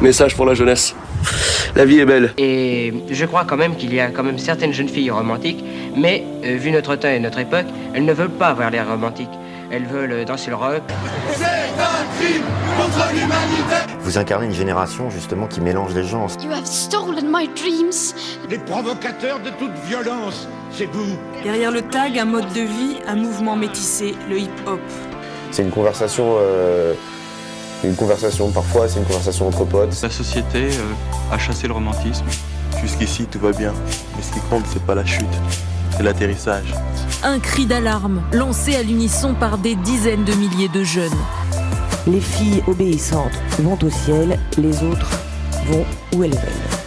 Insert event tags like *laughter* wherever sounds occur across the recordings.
Message pour la jeunesse. La vie est belle. Et je crois quand même qu'il y a quand même certaines jeunes filles romantiques, mais euh, vu notre temps et notre époque, elles ne veulent pas avoir l'air romantiques. Elles veulent danser le rock. C'est un crime contre l'humanité Vous incarnez une génération justement qui mélange les gens. You have stolen my dreams. Les provocateurs de toute violence, c'est vous. Derrière le tag, un mode de vie, un mouvement métissé, le hip-hop. C'est une conversation, euh, une conversation parfois, c'est une conversation entre potes. La société euh, a chassé le romantisme. Jusqu'ici, tout va bien. Mais ce qui compte, c'est pas la chute, c'est l'atterrissage. Un cri d'alarme lancé à l'unisson par des dizaines de milliers de jeunes. Les filles obéissantes vont au ciel, les autres vont où elles veulent.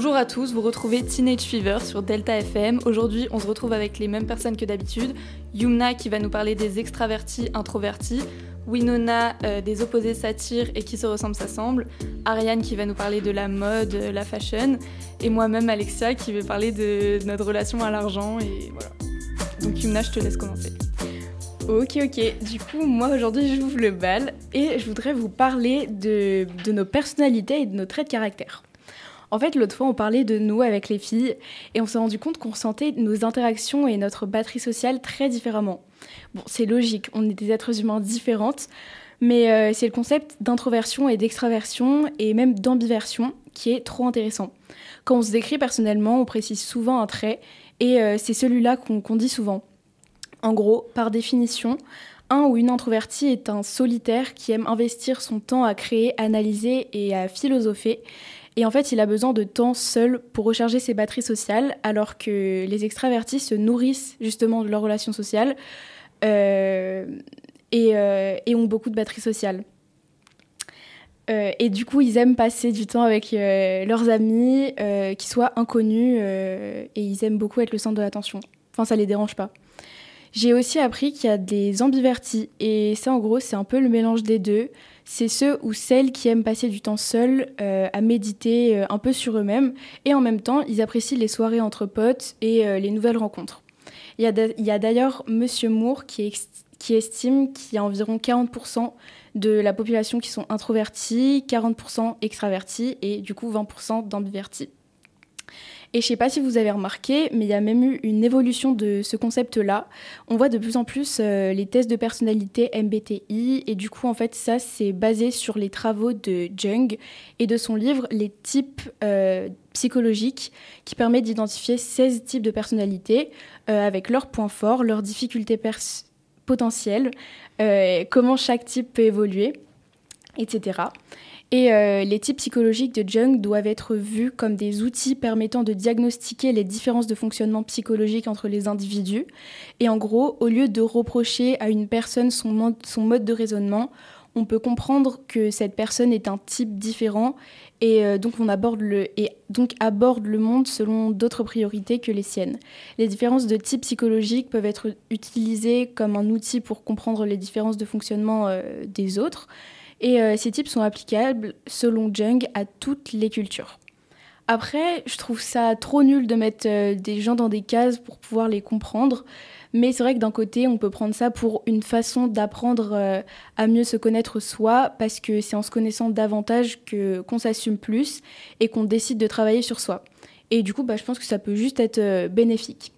Bonjour à tous, vous retrouvez Teenage Fever sur Delta FM. Aujourd'hui, on se retrouve avec les mêmes personnes que d'habitude. Yumna qui va nous parler des extravertis introvertis, Winona euh, des opposés satires et qui se ressemblent s'assemblent, Ariane qui va nous parler de la mode, euh, la fashion, et moi-même Alexia qui va parler de notre relation à l'argent et voilà. Donc Yumna, je te laisse commencer. Ok, ok. Du coup, moi aujourd'hui, j'ouvre le bal et je voudrais vous parler de, de nos personnalités et de nos traits de caractère. En fait, l'autre fois, on parlait de nous avec les filles et on s'est rendu compte qu'on ressentait nos interactions et notre batterie sociale très différemment. Bon, c'est logique, on est des êtres humains différentes, mais euh, c'est le concept d'introversion et d'extraversion et même d'ambiversion qui est trop intéressant. Quand on se décrit personnellement, on précise souvent un trait et euh, c'est celui-là qu'on dit souvent. En gros, par définition, un ou une introvertie est un solitaire qui aime investir son temps à créer, analyser et à philosopher. Et en fait, il a besoin de temps seul pour recharger ses batteries sociales, alors que les extravertis se nourrissent justement de leurs relations sociales euh, et, euh, et, ont beaucoup de batteries sociales. Euh, et du coup, ils aiment passer du temps avec leurs amis, euh, qui soient inconnus, et ils aiment beaucoup être le centre de l'attention. Enfin, ça les dérange pas. J'ai aussi appris qu'il y a des ambivertis, et ça, en gros, c'est un peu le mélange des deux. C'est ceux ou celles qui aiment passer du temps seuls, euh, à méditer euh, un peu sur eux-mêmes, et en même temps, ils apprécient les soirées entre potes et euh, les nouvelles rencontres. Il y a d'ailleurs Monsieur Moore qui, estime qu'il y a environ 40% de la population qui sont introvertis, 40% extravertis, et du coup 20% d'ambivertis. Et je sais pas si vous avez remarqué, mais il y a même eu une évolution de ce concept-là. On voit de plus en plus euh, les tests de personnalité MBTI, et du coup, en fait, ça, c'est basé sur les travaux de Jung et de son livre Les types euh, psychologiques, qui permet d'identifier 16 types de personnalités euh, avec leurs points forts, leurs difficultés potentielles, comment chaque type peut évoluer, etc. Et euh, les types psychologiques de Jung doivent être vus comme des outils permettant de diagnostiquer les différences de fonctionnement psychologique entre les individus. Et en gros, au lieu de reprocher à une personne son mode, de raisonnement, on peut comprendre que cette personne est un type différent et euh, donc on aborde le et donc aborde le monde selon d'autres priorités que les siennes. Les différences de type psychologique peuvent être utilisées comme un outil pour comprendre les différences de fonctionnement euh, des autres. Et euh, ces types sont applicables, selon Jung, à toutes les cultures. Après, je trouve ça trop nul de mettre euh, des gens dans des cases pour pouvoir les comprendre. Mais c'est vrai que d'un côté, on peut prendre ça pour une façon d'apprendre euh, à mieux se connaître soi, parce que c'est en se connaissant davantage que qu'on s'assume plus et qu'on décide de travailler sur soi. Et du coup, bah, je pense que ça peut juste être bénéfique.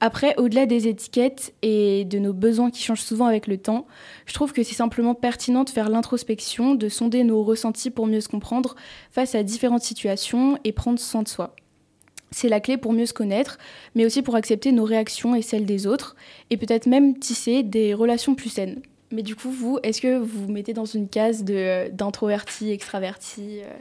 Après, au-delà des étiquettes et de nos besoins qui changent souvent avec le temps, je trouve que c'est simplement pertinent de faire l'introspection, de sonder nos ressentis pour mieux se comprendre face à différentes situations et prendre soin de soi. C'est la clé pour mieux se connaître, mais aussi pour accepter nos réactions et celles des autres, et peut-être même tisser des relations plus saines. Mais du coup, vous, est-ce que vous vous mettez dans une case d'introverti, extraverti euh?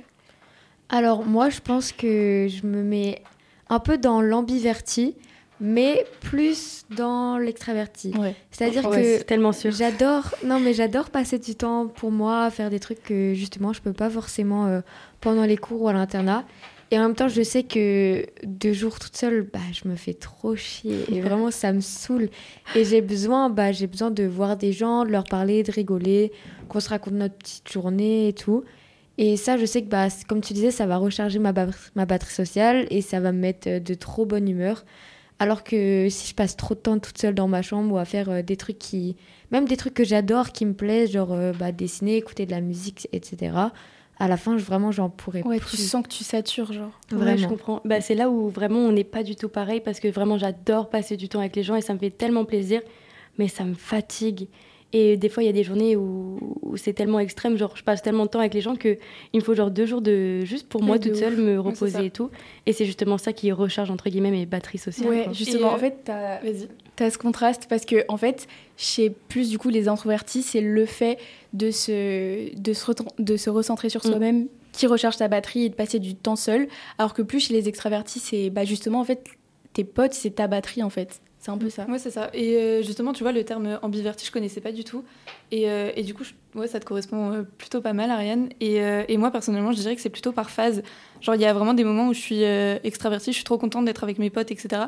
Alors moi, je pense que je me mets un peu dans l'ambiverti, mais plus dans l'extraverti. Ouais. C'est-à-dire ouais, que j'adore non mais j'adore passer du temps pour moi, faire des trucs que justement je peux pas forcément euh, pendant les cours ou à l'internat. Et en même temps, je sais que deux jours toute seule, bah, je me fais trop chier. Et vraiment, ça me saoule. Et j'ai besoin, bah, j'ai besoin de voir des gens, de leur parler, de rigoler, qu'on se raconte notre petite journée et tout. Et ça, je sais que, bah, comme tu disais, ça va recharger ma, ba ma batterie sociale et ça va me mettre de trop bonne humeur. Alors que si je passe trop de temps toute seule dans ma chambre ou à faire euh, des trucs qui. Même des trucs que j'adore, qui me plaisent, genre euh, bah, dessiner, écouter de la musique, etc. À la fin, je, vraiment, j'en pourrais Ouais, plus. tu sens que tu satures, genre. Vraiment. Ouais, je comprends. Bah, c'est là où vraiment on n'est pas du tout pareil parce que vraiment j'adore passer du temps avec les gens et ça me fait tellement plaisir, mais ça me fatigue. Et des fois, il y a des journées où, où c'est tellement extrême, genre je passe tellement de temps avec les gens que il me faut genre deux jours de juste pour moi toute seule me reposer et tout. Et c'est justement ça qui recharge entre guillemets mes batteries sociales. Ouais, quoi. justement, Et, euh, en fait, t'as as ce contraste parce que, en fait, chez plus du coup les introvertis, c'est le fait de se, de se, de se recentrer sur Mm. soi-même qui recharge ta batterie et de passer du temps seul. Alors que plus chez les extravertis, c'est bah, justement, en fait, tes potes, c'est ta batterie, en fait. C'est un peu ça. Ouais, c'est ça. Et euh, justement, tu vois, le terme ambiverti, je connaissais pas du tout. Et, euh, et du coup, je- ouais, ça te correspond euh, plutôt pas mal, Ariane. Et, euh, et moi, personnellement, je dirais que c'est plutôt par phase. Genre, il y a vraiment des moments où je suis euh, extravertie, je suis trop contente d'être avec mes potes, etc.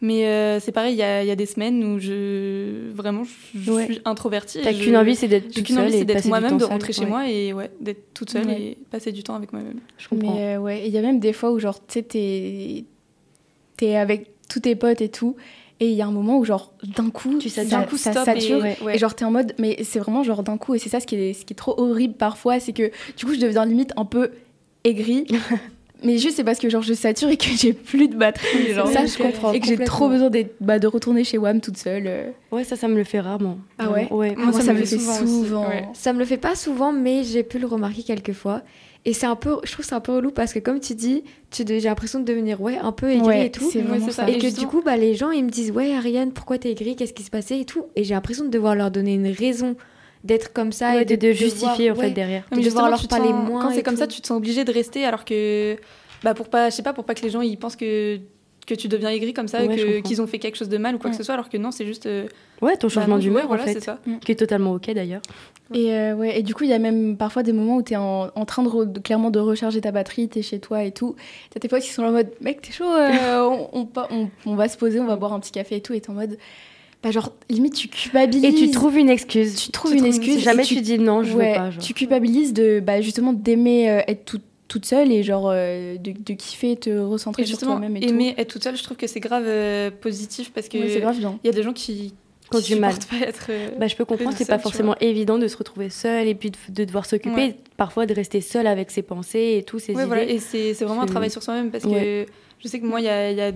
Mais euh, c'est pareil, il y a, il y a des semaines où je vraiment je, Ouais. suis introvertie. T'as qu'une envie, c'est d'être toute qu'une envie, seule passer d'être du moi-même, de rentrer chez ouais. moi et ouais, d'être toute seule Ouais. et passer du temps avec moi-même. Je comprends. Mais ouais, il y a même des fois où, genre, tu sais, t'es t'es avec tous tes potes et tout. Et il y a un moment où, genre, d'un coup, Tu. D'un coup, ça sature. et- Et, ouais. genre, t'es en mode. Mais c'est vraiment, genre, d'un coup. Et c'est ça ce qui, est, ce qui est trop horrible parfois. C'est que, du coup, je deviens limite un peu aigrie. *laughs* mais juste, c'est parce que, genre, je sature et que j'ai plus de batterie. Genre, Ça, je comprends Et que j'ai trop besoin bah, de retourner chez WAM toute seule. euh. Ouais, ça, ça me le fait rarement. Ah ouais? Ouais. Moi, ça, me le fait souvent souvent. aussi, ouais. Ça me le fait pas souvent, mais j'ai pu le remarquer quelques fois. Et c'est un peu, je trouve c'est un peu relou parce que comme tu dis, tu j'ai l'impression de devenir ouais un peu aigrie Ouais, et tout. c'est Ouais, ça. Et Et que du coup, bah, les gens ils me disent ouais Ariane, pourquoi t'es aigrie, qu'est-ce qui se passait et tout? Et j'ai l'impression de devoir leur donner une raison d'être comme ça Ouais, et de, justifier en ouais, fait derrière. de Mais devoir justement, leur parler sens- moins Quand c'est comme ça, tu te sens obligé de rester alors que, bah pour pas, je sais pas, pour pas que les gens ils pensent que que tu deviens aigri comme ça, Ouais, qu'ils ont fait quelque chose de mal ou quoi que ce soit, alors que non, c'est juste. euh, Ouais, ton bah changement non, d'humeur ouais, voilà, en c'est fait, ça. qui est totalement ok d'ailleurs. Et euh, ouais, et du coup, il y a même parfois des moments où tu es en, en train de, re- de- clairement de recharger ta batterie, tu es chez toi et tout. Tu as tes potes qui sont en mode mec, t'es chaud, euh, *laughs* on, on, on- on va se poser, on va boire un petit café et tout. Et t'es en mode bah, genre, limite, tu culpabilises. Et tu trouves une excuse. Tu trouves une excuse. Jamais tu dis non, je ouais, veux pas. genre. Tu culpabilises de bah, justement d'aimer euh, être toute toute seule et genre euh, de, de kiffer, te recentrer Et sur justement, toi-même et aimer être toute seule, je trouve que c'est grave euh, positif parce que grave il y a des gens qui Quand du mal. supportent pas être. euh, Bah, je peux comprendre, c'est pas tu forcément évident de se retrouver seul et puis de, de devoir s'occuper, Ouais. parfois de rester seul avec ses pensées et tout, ses Ouais, idées. voilà, et c'est c'est vraiment un travail sur soi-même parce Ouais. que je sais que moi, il y a, il y a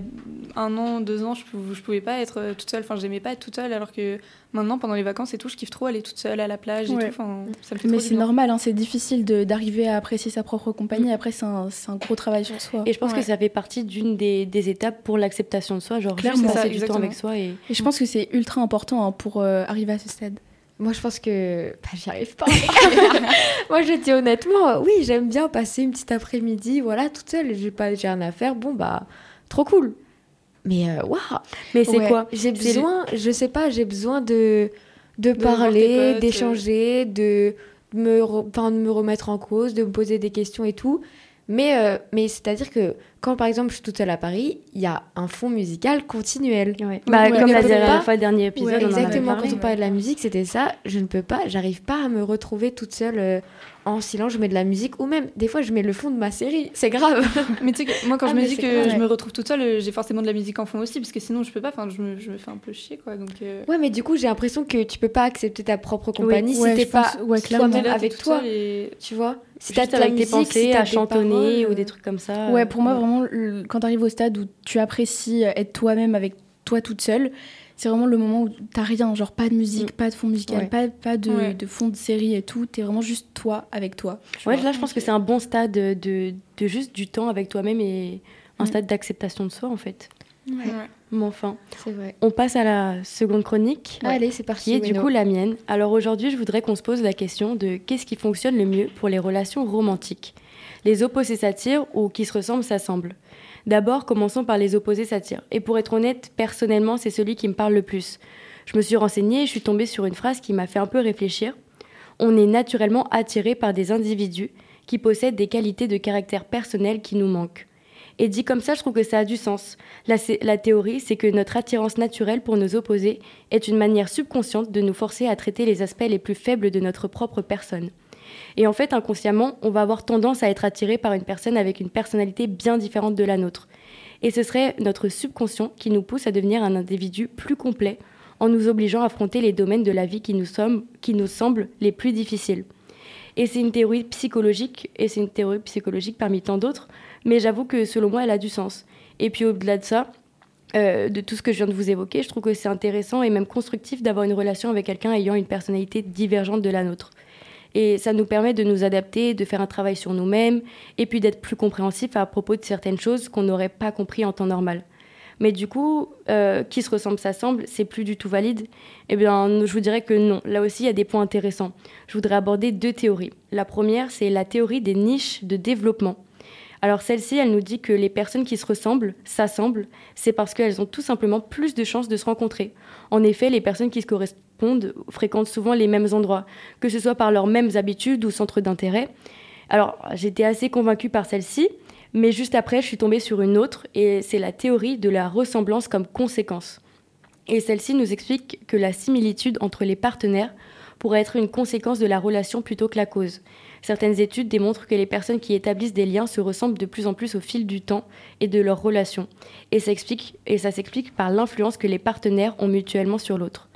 un an, deux ans, je, je pouvais pas être euh, toute seule. Enfin, j'aimais pas être toute seule, alors que maintenant, pendant les vacances et tout, je kiffe trop aller toute seule à la plage et Ouais. tout. Enfin, ça me fait Mais c'est normal, hein, c'est difficile d'arriver à apprécier sa propre compagnie. Après, c'est un, gros travail sur soi. Et je pense Ouais. que ça fait partie d'une des, des étapes pour l'acceptation de soi, genre Clairement. passer du temps avec soi et Et je pense que c'est ultra important hein, pour euh, arriver à ce stade. Moi, je pense que bah, j'y arrive pas. *laughs* Moi, je dis honnêtement, euh, oui, j'aime bien passer une petite après-midi, voilà, toute seule, j'ai pas, j'ai rien à faire, bon bah, trop cool. Mais euh, waouh, Mais c'est Ouais, quoi? J'ai C'est- besoin, je sais pas, j'ai besoin de de, parler, d'échanger, de me, re- enfin, de me remettre en cause, de me poser des questions et tout. Mais, euh, mais c'est-à-dire que quand, par exemple, je suis toute seule à Paris, il y a un fond musical continuel. Ouais. Bah, Ouais, comme la dernière fois, dernier épisode, Ouais, on en avait exactement, parlé. quand on parlait de la musique, c'était ça. Je ne peux pas, j'arrive pas à me retrouver toute seule euh, en silence. Je mets de la musique ou même des fois je mets le fond de ma série. C'est grave. *laughs* Mais tu sais que moi, quand Ah, je me dis que grave. je me retrouve toute seule, euh, j'ai forcément de la musique en fond aussi, parce que sinon, je peux pas. Enfin, je me, je me fais un peu chier, quoi. Donc, euh, Ouais, mais du coup, j'ai l'impression que tu peux pas accepter ta propre compagnie ouais, si t'es pas ouais, toi-même avec toi. et- Tu vois Si la avec tes musique, pensées, si t'as à chantonner paroles, ou euh, des trucs comme ça. Ouais, euh, pour moi, vraiment, le- quand tu arrives au stade où tu apprécies être toi-même avec toi toute seule, c'est vraiment le moment où t'as rien, genre pas de musique, pas de fond musical, Ouais. pas, pas de, Ouais. de fond de série et tout. T'es vraiment juste toi avec toi. Ouais, vois. là, je pense que c'est un bon stade de, de, de juste du temps avec toi-même et un Mm. stade d'acceptation de soi, en fait. Ouais. Mais enfin, C'est vrai. on passe à la seconde chronique. Allez, c'est parti. qui est du coup la mienne. Alors aujourd'hui, je voudrais qu'on se pose la question de qu'est-ce qui fonctionne le mieux pour les relations romantiques? Les opposés s'attirent ou qui se ressemblent s'assemblent? D'abord, commençons par les opposés s'attirent. Et pour être honnête, personnellement, c'est celui qui me parle le plus. Je me suis renseignée et je suis tombée sur une phrase qui m'a fait un peu réfléchir. On est naturellement attiré par des individus qui possèdent des qualités de caractère personnel qui nous manquent. Et dit comme ça, je trouve que ça a du sens. La théorie, c'est que notre attirance naturelle pour nos opposés est une manière subconsciente de nous forcer à traiter les aspects les plus faibles de notre propre personne. Et en fait, inconsciemment, on va avoir tendance à être attiré par une personne avec une personnalité bien différente de la nôtre. Et ce serait notre subconscient qui nous pousse à devenir un individu plus complet en nous obligeant à affronter les domaines de la vie qui nous, sommes, qui nous semblent les plus difficiles. Et c'est une théorie psychologique, et c'est une théorie psychologique parmi tant d'autres, mais j'avoue que selon moi, elle a du sens. Et puis au-delà de ça, euh, de tout ce que je viens de vous évoquer, je trouve que c'est intéressant et même constructif d'avoir une relation avec quelqu'un ayant une personnalité divergente de la nôtre. Et ça nous permet de nous adapter, de faire un travail sur nous-mêmes, et puis d'être plus compréhensif à propos de certaines choses qu'on n'aurait pas compris en temps normal. Mais du coup, euh, qui se ressemble s'assemble, c'est plus du tout valide. Eh bien, je vous dirais que non. Là aussi, il y a des points intéressants. Je voudrais aborder deux théories. La première, c'est la théorie des niches de développement. Alors celle-ci, elle nous dit que les personnes qui se ressemblent s'assemblent, c'est parce qu'elles ont tout simplement plus de chances de se rencontrer. En effet, les personnes qui se correspondent fréquentent souvent les mêmes endroits, que ce soit par leurs mêmes habitudes ou centres d'intérêt. Alors j'étais assez convaincue par celle-ci, mais juste après, je suis tombée sur une autre, et c'est la théorie de la ressemblance comme conséquence. Et celle-ci nous explique que la similitude entre les partenaires pourrait être une conséquence de la relation plutôt que la cause. Certaines études démontrent que les personnes qui établissent des liens se ressemblent de plus en plus au fil du temps et de leurs relations. Et ça, et ça s'explique par l'influence que les partenaires ont mutuellement sur l'autre.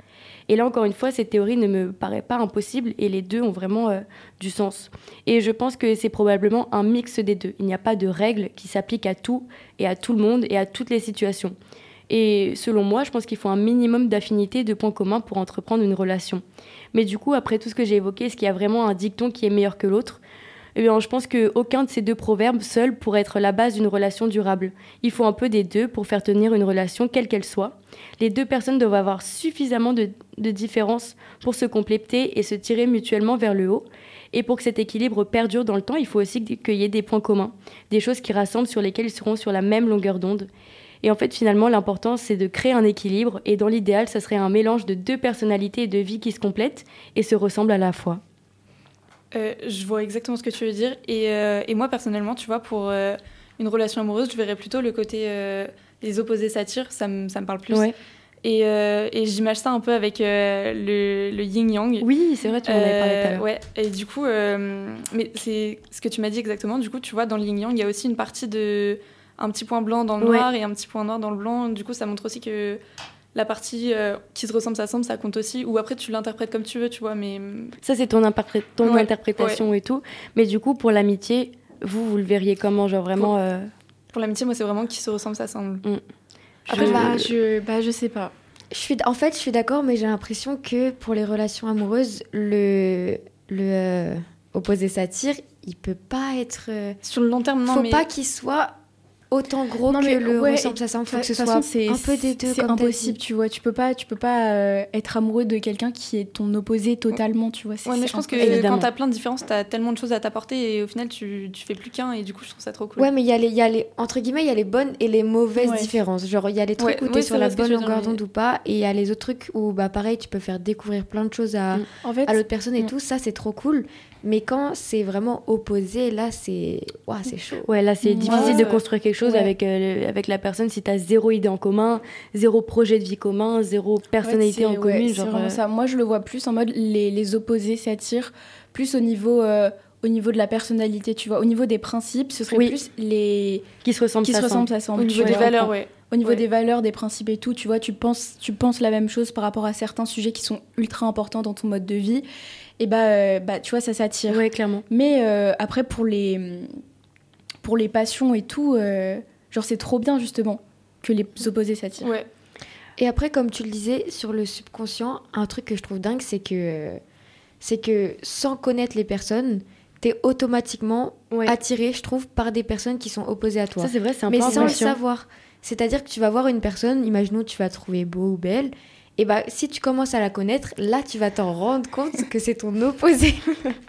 Et là, encore une fois, cette théorie ne me paraît pas impossible et les deux ont vraiment euh, du sens. Et je pense que c'est probablement un mix des deux. Il n'y a pas de règle qui s'applique à tout et à tout le monde et à toutes les situations. Et selon moi, je pense qu'il faut un minimum d'affinité, de points communs pour entreprendre une relation. Mais du coup, après tout ce que j'ai évoqué, est-ce qu'il y a vraiment un dicton qui est meilleur que l'autre? Eh bien, je pense qu'aucun de ces deux proverbes seul pourrait être la base d'une relation durable. Il faut un peu des deux pour faire tenir une relation quelle qu'elle soit. Les deux personnes doivent avoir suffisamment de, de différences pour se compléter et se tirer mutuellement vers le haut. Et pour que cet équilibre perdure dans le temps, il faut aussi qu'il y ait des points communs, des choses qui rassemblent sur lesquelles ils seront sur la même longueur d'onde. Et en fait, finalement, l'important, c'est de créer un équilibre. Et dans l'idéal, ça serait un mélange de deux personnalités et de vie qui se complètent et se ressemblent à la fois. Euh, je vois exactement ce que tu veux dire. Et, euh, et moi, personnellement, tu vois, pour euh, une relation amoureuse, je verrais plutôt le côté les opposés s'attirent, ça me, ça me parle plus. Et, et j'imagine ça un peu avec le, le yin-yang. Oui, c'est vrai, tu en avais parlé tout à l'heure. Ouais, et du coup, mais c'est ce que tu m'as dit exactement. Du coup, tu vois, dans le yin-yang, il y a aussi une partie de un petit point blanc dans le noir et un petit point noir dans le blanc. Du coup, ça montre aussi que la partie euh, qui se ressemble, ça semble, ça compte aussi. Ou après, tu l'interprètes comme tu veux, tu vois. Mais ça, c'est ton, ton interprétation et tout. Mais du coup, pour l'amitié, vous, vous le verriez comment, genre vraiment. Pour, euh, pour l'amitié, moi, c'est vraiment qui se ressemble, ça semble. Mm. Après, je... Bah, je, bah, je sais pas. Je suis, en fait, je suis d'accord, mais j'ai l'impression que pour les relations amoureuses, le, le euh, opposé satire, il peut pas être. Sur le long terme, non. Faut mais... pas qu'il soit autant gros non, que le ressemble ça semble faut que ce soit un peu des deux c'est impossible tu vois. Tu peux pas tu peux pas euh, être amoureux de quelqu'un qui est ton opposé totalement tu vois ouais, mais je pense que Évidemment. quand t'as plein de différences t'as tellement de choses à t'apporter et au final tu, tu fais plus qu'un et du coup je trouve ça trop cool. Ouais mais il y a les il y a les entre guillemets il y a les bonnes et les mauvaises différences. Genre il y a les trucs où t'es sur la bonne longueur d'onde ou pas et il y a les autres trucs où bah pareil tu peux faire découvrir plein de choses à, mm. à l'autre personne et mm. tout. Ça c'est trop cool mais quand c'est vraiment opposé, là, c'est c'est chaud. Ouais, là, c'est difficile de construire quelque chose avec, euh, avec la personne si tu as zéro idée en commun, zéro projet de vie commun, zéro personnalité en commune. Genre, euh, ça. Moi, je le vois plus en mode les, les opposés s'attirent, plus au niveau. Euh, au niveau de la personnalité, tu vois, au niveau des principes, ce serait plus les qui se ressemblent, qui se ressemblent, ça semble. Au niveau des valeurs, ouais. Au niveau des valeurs, des principes et tout, tu vois, tu penses, tu penses la même chose par rapport à certains sujets qui sont ultra importants dans ton mode de vie et bah, euh, bah tu vois, ça s'attire. Ouais, clairement. Mais euh, après, pour les, pour les passions et tout, euh, genre, c'est trop bien, justement, que les opposés s'attirent. Ouais. Et après, comme tu le disais, sur le subconscient, un truc que je trouve dingue, c'est que, c'est que sans connaître les personnes, t'es automatiquement attiré, je trouve, par des personnes qui sont opposées à toi. Ça, c'est vrai, c'est un Mais sans le savoir. C'est-à-dire que tu vas voir une personne, imaginons tu vas trouver beau ou belle, et bah si tu commences à la connaître, là tu vas t'en rendre compte que c'est ton opposé.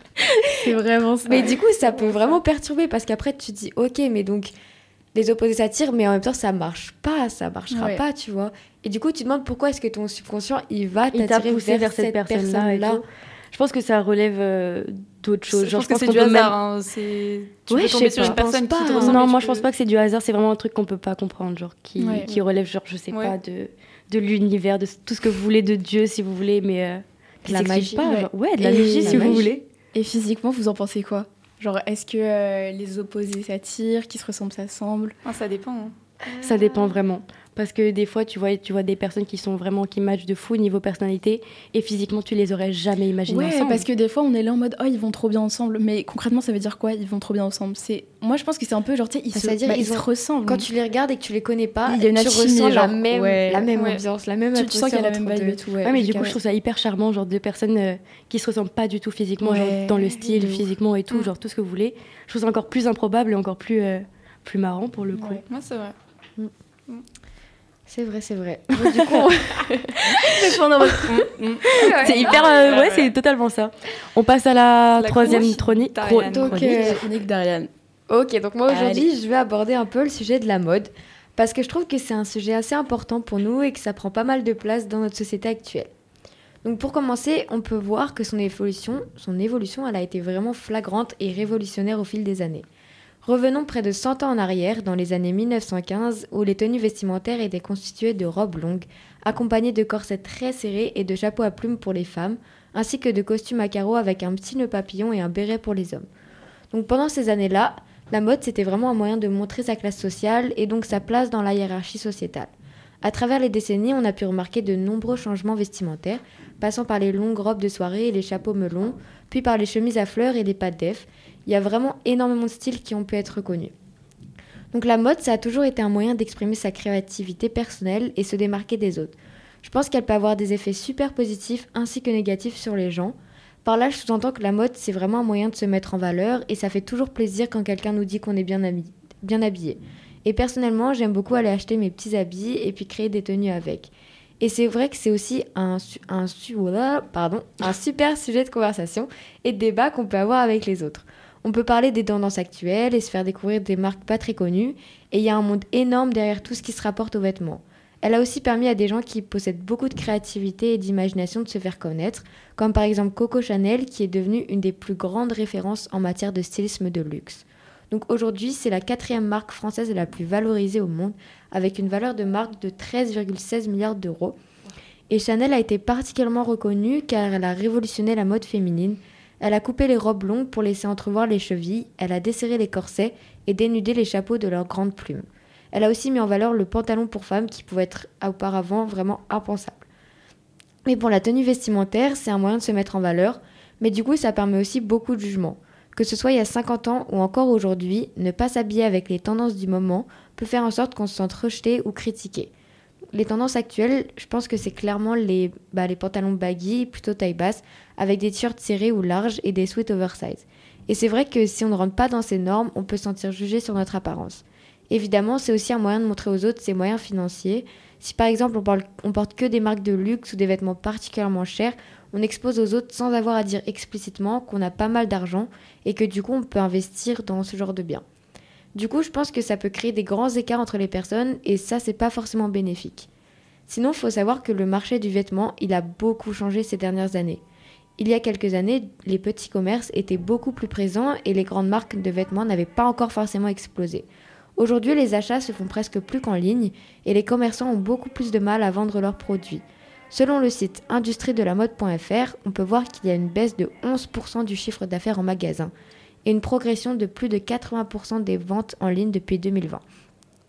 *laughs* c'est vraiment ça. Mais du coup, ça peut vraiment perturber parce qu'après tu te dis OK, mais donc les opposés s'attirent, mais en même temps ça marche pas, ça marchera pas, tu vois. Et du coup, tu te demandes pourquoi est-ce que ton subconscient il va t'attirer vers, vers, cette, personne-là. je pense que ça relève euh, d'autres choses. Genre, je pense, que c'est du hasard. Hein. Tu ouais, peux tomber sur une personne pas, qui te ressemble. Non, moi je pense pas que c'est du hasard. C'est vraiment un truc qu'on peut pas comprendre, genre qui, qui relève, genre je sais pas de de l'univers, de tout ce que vous voulez de Dieu, si vous voulez, mais euh, la magie. Pas, ouais. de la magie, si vous voulez. Et physiquement, vous en pensez quoi? Genre, est-ce que euh, les opposés s'attirent, qui se ressemblent s'assemblent ah, Ça dépend. Hein. Ça dépend vraiment. Parce que des fois, tu vois, tu vois des personnes qui sont vraiment qui matchent de fou niveau personnalité et physiquement, tu les aurais jamais imaginées ouais, ensemble. parce que des fois, on est là en mode oh ils vont trop bien ensemble, mais concrètement, ça veut dire quoi Ils vont trop bien ensemble? C'est moi, je pense que c'est un peu genre tu sais, ils, Bah, se... bah, ils ils se ont- ressemblent. Quand tu les regardes et que tu les connais pas, Il y a une tu ressens la même, ouais. la même Ouais. ambiance, la même Tu- tu sens qu'il y a la même vibe et tout, ouais. Ouais, mais du coup, je trouve ça hyper charmant, genre deux personnes euh, qui se ressemblent pas du tout physiquement, Ouais, genre dans le style, physiquement et tout, Mm. genre tout ce que vous voulez. Je trouve ça encore plus improbable et encore plus, euh, plus marrant pour le coup. Ouais, moi, c'est vrai. C'est vrai, c'est vrai. *laughs* Du coup, on- C'est hyper. euh, ouais, c'est totalement ça. On passe à la, La troisième chronique Donc, euh, chronique d'Ariane. Ok, donc moi aujourd'hui, je vais aborder un peu le sujet de la mode parce que je trouve que c'est un sujet assez important pour nous et que ça prend pas mal de place dans notre société actuelle. Donc pour commencer, on peut voir que son évolution, son évolution, elle a été vraiment flagrante et révolutionnaire au fil des années. Revenons près de 100 ans en arrière, dans les années 1915, où les tenues vestimentaires étaient constituées de robes longues, accompagnées de corsets très serrés et de chapeaux à plumes pour les femmes, ainsi que de costumes à carreaux avec un petit nœud papillon et un béret pour les hommes. Donc pendant ces années-là, la mode c'était vraiment un moyen de montrer sa classe sociale et donc sa place dans la hiérarchie sociétale. À travers les décennies, on a pu remarquer de nombreux changements vestimentaires, passant par les longues robes de soirée et les chapeaux melons, puis par les chemises à fleurs et les pattes d'eff. Il y a vraiment énormément de styles qui ont pu être reconnus. Donc la mode, ça a toujours été un moyen d'exprimer sa créativité personnelle et se démarquer des autres. Je pense qu'elle peut avoir des effets super positifs ainsi que négatifs sur les gens. Par là, je sous-entends que la mode, c'est vraiment un moyen de se mettre en valeur et ça fait toujours plaisir quand quelqu'un nous dit qu'on est bien, habi- bien habillé. Et personnellement, j'aime beaucoup aller acheter mes petits habits et puis créer des tenues avec. Et c'est vrai que c'est aussi un super sujet de conversation et de débat qu'on peut avoir avec les autres. On peut parler des tendances actuelles et se faire découvrir des marques pas très connues. Et il y a un monde énorme derrière tout ce qui se rapporte aux vêtements. Elle a aussi permis à des gens qui possèdent beaucoup de créativité et d'imagination de se faire connaître, comme par exemple Coco Chanel qui est devenue une des plus grandes références en matière de stylisme de luxe. Donc aujourd'hui, c'est la quatrième marque française la plus valorisée au monde, avec une valeur de marque de 13,16 milliards d'euros. Et Chanel a été particulièrement reconnue car elle a révolutionné la mode féminine. Elle a coupé les robes longues pour laisser entrevoir les chevilles, elle a desserré les corsets et dénudé les chapeaux de leurs grandes plumes. Elle a aussi mis en valeur le pantalon pour femmes qui pouvait être auparavant vraiment impensable. Mais pour la tenue vestimentaire, c'est un moyen de se mettre en valeur, mais du coup ça permet aussi beaucoup de jugement. Que ce soit il y a 50 ans ou encore aujourd'hui, ne pas s'habiller avec les tendances du moment peut faire en sorte qu'on se sente rejeté ou critiqué. Les tendances actuelles, je pense que c'est clairement les, bah, les pantalons baggy, plutôt taille basse, avec des t-shirts serrés ou larges et des sweats oversize. Et c'est vrai que si on ne rentre pas dans ces normes, on peut se sentir jugé sur notre apparence. Évidemment, c'est aussi un moyen de montrer aux autres ses moyens financiers. Si par exemple on, on porte que des marques de luxe ou des vêtements particulièrement chers, on expose aux autres sans avoir à dire explicitement qu'on a pas mal d'argent et que du coup on peut investir dans ce genre de biens. Du coup, je pense que ça peut créer des grands écarts entre les personnes et ça, c'est pas forcément bénéfique. Sinon, faut savoir que le marché du vêtement, il a beaucoup changé ces dernières années. Il y a quelques années, les petits commerces étaient beaucoup plus présents et les grandes marques de vêtements n'avaient pas encore forcément explosé. Aujourd'hui, les achats se font presque plus qu'en ligne et les commerçants ont beaucoup plus de mal à vendre leurs produits. Selon le site industrie-de-la-mode.fr, on peut voir qu'il y a une baisse de 11% du chiffre d'affaires en magasin et une progression de plus de 80% des ventes en ligne depuis 2020.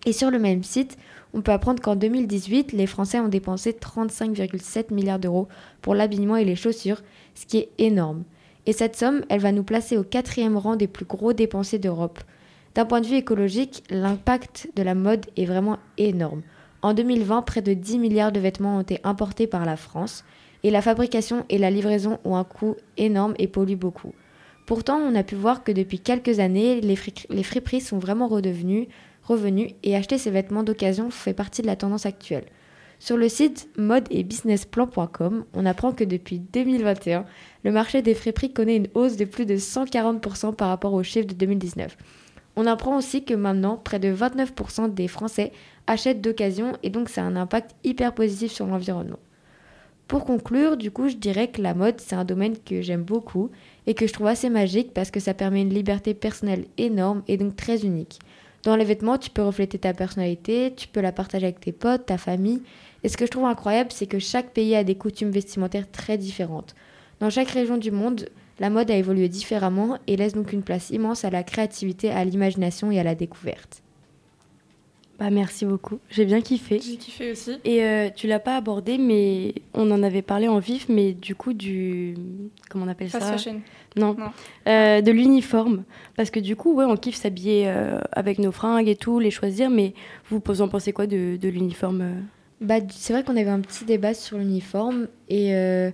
Et sur le même site, on peut apprendre qu'en 2018, les Français ont dépensé 35,7 milliards d'euros pour l'habillement et les chaussures, ce qui est énorme. Et cette somme, elle va nous placer au quatrième rang des plus gros dépensiers d'Europe. D'un point de vue écologique, l'impact de la mode est vraiment énorme. En 2020, près de 10 milliards de vêtements ont été importés par la France, et la fabrication et la livraison ont un coût énorme et polluent beaucoup. Pourtant, on a pu voir que depuis quelques années, les, fri- les friperies sont vraiment redevenues, revenus et acheter ces vêtements d'occasion fait partie de la tendance actuelle. Sur le site mode et businessplan.com, on apprend que depuis 2021, le marché des friperies connaît une hausse de plus de 140% par rapport aux chiffres de 2019. On apprend aussi que maintenant, près de 29% des Français achètent d'occasion et donc ça a un impact hyper positif sur l'environnement. Pour conclure, du coup, je dirais que la mode, c'est un domaine que j'aime beaucoup et que je trouve assez magique parce que ça permet une liberté personnelle énorme et donc très unique. Dans les vêtements, tu peux refléter ta personnalité, tu peux la partager avec tes potes, ta famille. Et ce que je trouve incroyable, c'est que chaque pays a des coutumes vestimentaires très différentes. Dans chaque région du monde, la mode a évolué différemment et laisse donc une place immense à la créativité, à l'imagination et à la découverte. Bah merci beaucoup, j'ai bien kiffé. J'ai kiffé aussi. Et euh, tu l'as pas abordé, mais on en avait parlé en vif, mais du coup du comment on appelle Fast ça fashion. Non, Non. Euh, de l'uniforme, parce que du coup ouais on kiffe s'habiller euh, avec nos fringues et tout, les choisir, mais vous en pensez quoi de, de l'uniforme euh? Bah, c'est vrai qu'on avait un petit débat sur l'uniforme et euh,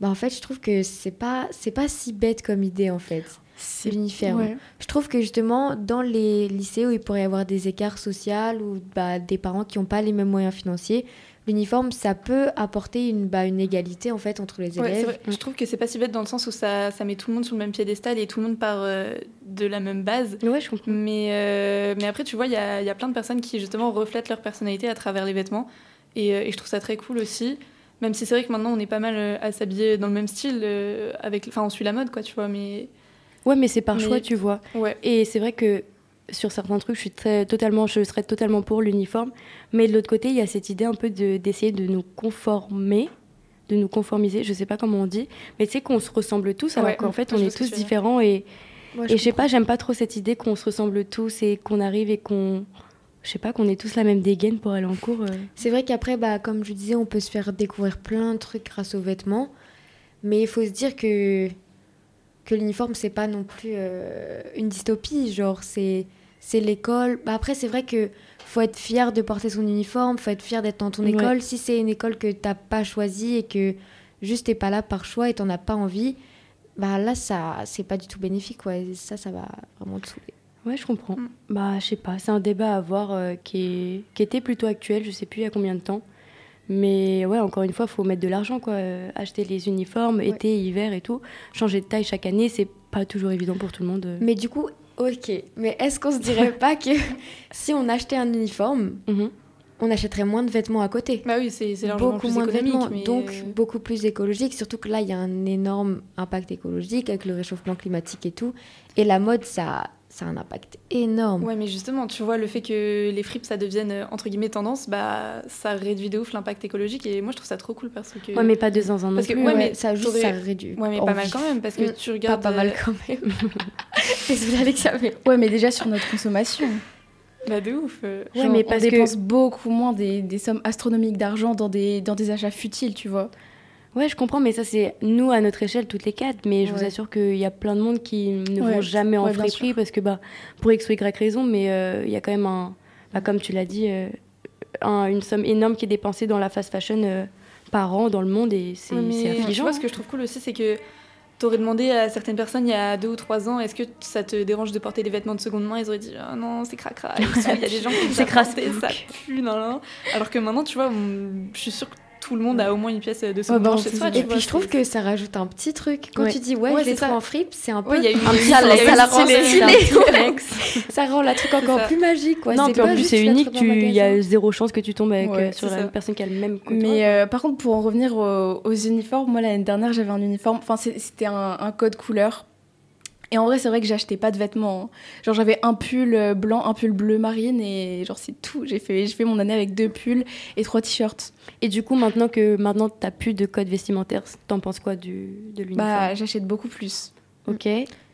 bah, en fait, je trouve que c'est pas c'est pas si bête comme idée en fait. C'est l'uniforme. ouais. Je trouve que justement dans les lycées où il pourrait y avoir des écarts sociaux ou bah, des parents qui n'ont pas les mêmes moyens financiers, l'uniforme ça peut apporter une bah, une égalité en fait entre les élèves. Je trouve que c'est pas si bête dans le sens où ça, ça met tout le monde sur le même piédestal et tout le monde part euh, de la même base. Ouais, je comprends. Mais, euh, mais après, tu vois, il y a, y a plein de personnes qui justement reflètent leur personnalité à travers les vêtements. Et, euh, et je trouve ça très cool aussi. Même si c'est vrai que maintenant on est pas mal à s'habiller dans le même style, euh, avec, enfin on suit la mode quoi, tu vois. Mais Ouais, mais c'est par Mais- choix, tu vois. ouais. Et c'est vrai que sur certains trucs, je suis très totalement, je serais totalement pour l'uniforme. Mais de l'autre côté, il y a cette idée un peu de- d'essayer de, nous conformer, de nous conformiser. Je sais pas comment on dit, mais tu sais qu'on se ressemble tous, alors Ouais, qu'en fait, je on est tous différents. Et, Moi, et je sais pas, j'aime pas trop cette idée qu'on se ressemble tous et qu'on arrive et qu'on, je sais pas, qu'on ait tous la même dégaine pour aller en cours. euh. C'est vrai qu'après, bah, comme je disais, on peut se faire découvrir plein de trucs grâce aux vêtements. Mais il faut se dire que, que l'uniforme, c'est pas non plus euh, une dystopie. Genre, c'est, c'est l'école. Bah, après, c'est vrai que faut être fier de porter son uniforme, faut être fier d'être dans ton Ouais. école. Si c'est une école que t'as pas choisie et que juste t'es pas là par choix et t'en as pas envie, bah là, ça, c'est pas du tout bénéfique. Ouais. Ça, ça va vraiment te saouler. Ouais, je comprends. Mm. Bah, je sais pas, c'est un débat à voir euh, qui, est- qui était plutôt actuel, je sais plus il y a combien de temps. Mais ouais, encore une fois, faut mettre de l'argent, quoi. Euh, acheter les uniformes, été, hiver et tout. Changer de taille chaque année, c'est pas toujours évident pour tout le monde. euh. Mais du coup, ok. Mais est-ce qu'on se dirait *laughs* pas que si on achetait un uniforme, Mhm. on achèterait moins de vêtements à côté? Bah oui, c'est largement Beaucoup plus moins de économique. vêtements, mais, donc euh, beaucoup plus écologique. Surtout que là, il y a un énorme impact écologique avec le réchauffement climatique et tout. Et la mode, ça, ça a un impact énorme. Ouais, mais justement, tu vois, le fait que les fripes, ça devienne, euh, entre guillemets, tendance, bah, ça réduit de ouf l'impact écologique. Et moi, je trouve ça trop cool parce que... Ouais, mais pas de zinzin non Parce que, plus. ouais, mais ça juste, ça réduit. Ouais, mais en pas mal quand même, parce que Mm, tu regardes... Pas, pas mal euh, quand même. *laughs* Désolée, Alexia, mais... Ouais, mais déjà sur notre consommation. Bah, de ouf. euh. Ouais, Genre, mais on parce que- dépense beaucoup moins des, des sommes astronomiques d'argent dans des, dans des achats futiles, tu vois. Ouais, je comprends, mais ça, c'est nous à notre échelle, toutes les quatre. Mais je vous assure qu'il y a plein de monde qui ne Ouais, vont jamais en friperie parce que, bah, pour X ou Y raison, mais euh, il y a quand même un. bah, comme tu l'as dit, euh, un- une somme énorme qui est dépensée dans la fast fashion euh, par an dans le monde et c'est affligeant. vois, ce que je trouve cool aussi, c'est que t'aurais demandé à certaines personnes il y a deux ou trois ans, est-ce que ça te dérange de porter des vêtements de seconde main? Ils auraient dit, ah non, c'est cracra. Il y a des *laughs* gens qui C'est ça pue, non, non. Alors que maintenant, tu vois, je suis sûre que tout le monde a au moins une pièce de seconde bah, main on chez soi. Et vois, puis je trouve que ça rajoute un petit truc. Quand Ouais. tu dis ouais, Ouais, je les c'est trouve en fripe, c'est un peu Ouais, il y a eu Un une- y a ça la rend *laughs* ça rend la truc encore plus magique. Quoi. non, puis en plus, c'est la unique, il y a zéro chance que tu tombes avec, Ouais, euh, sur c'est une ça. personne qui a le même. Mais euh, par contre, pour en revenir aux, aux uniformes, moi l'année dernière j'avais un uniforme, enfin c'était un, un code couleur. Et en vrai, c'est vrai que j'achetais pas de vêtements. hein. Genre j'avais un pull euh, blanc, un pull bleu marine et genre c'est tout. J'ai fait, fait mon année avec deux pulls et trois t-shirts. Et du coup, maintenant que maintenant t'as plus de code vestimentaire, t'en penses quoi du, de l'uniforme? Bah j'achète beaucoup plus. Ok.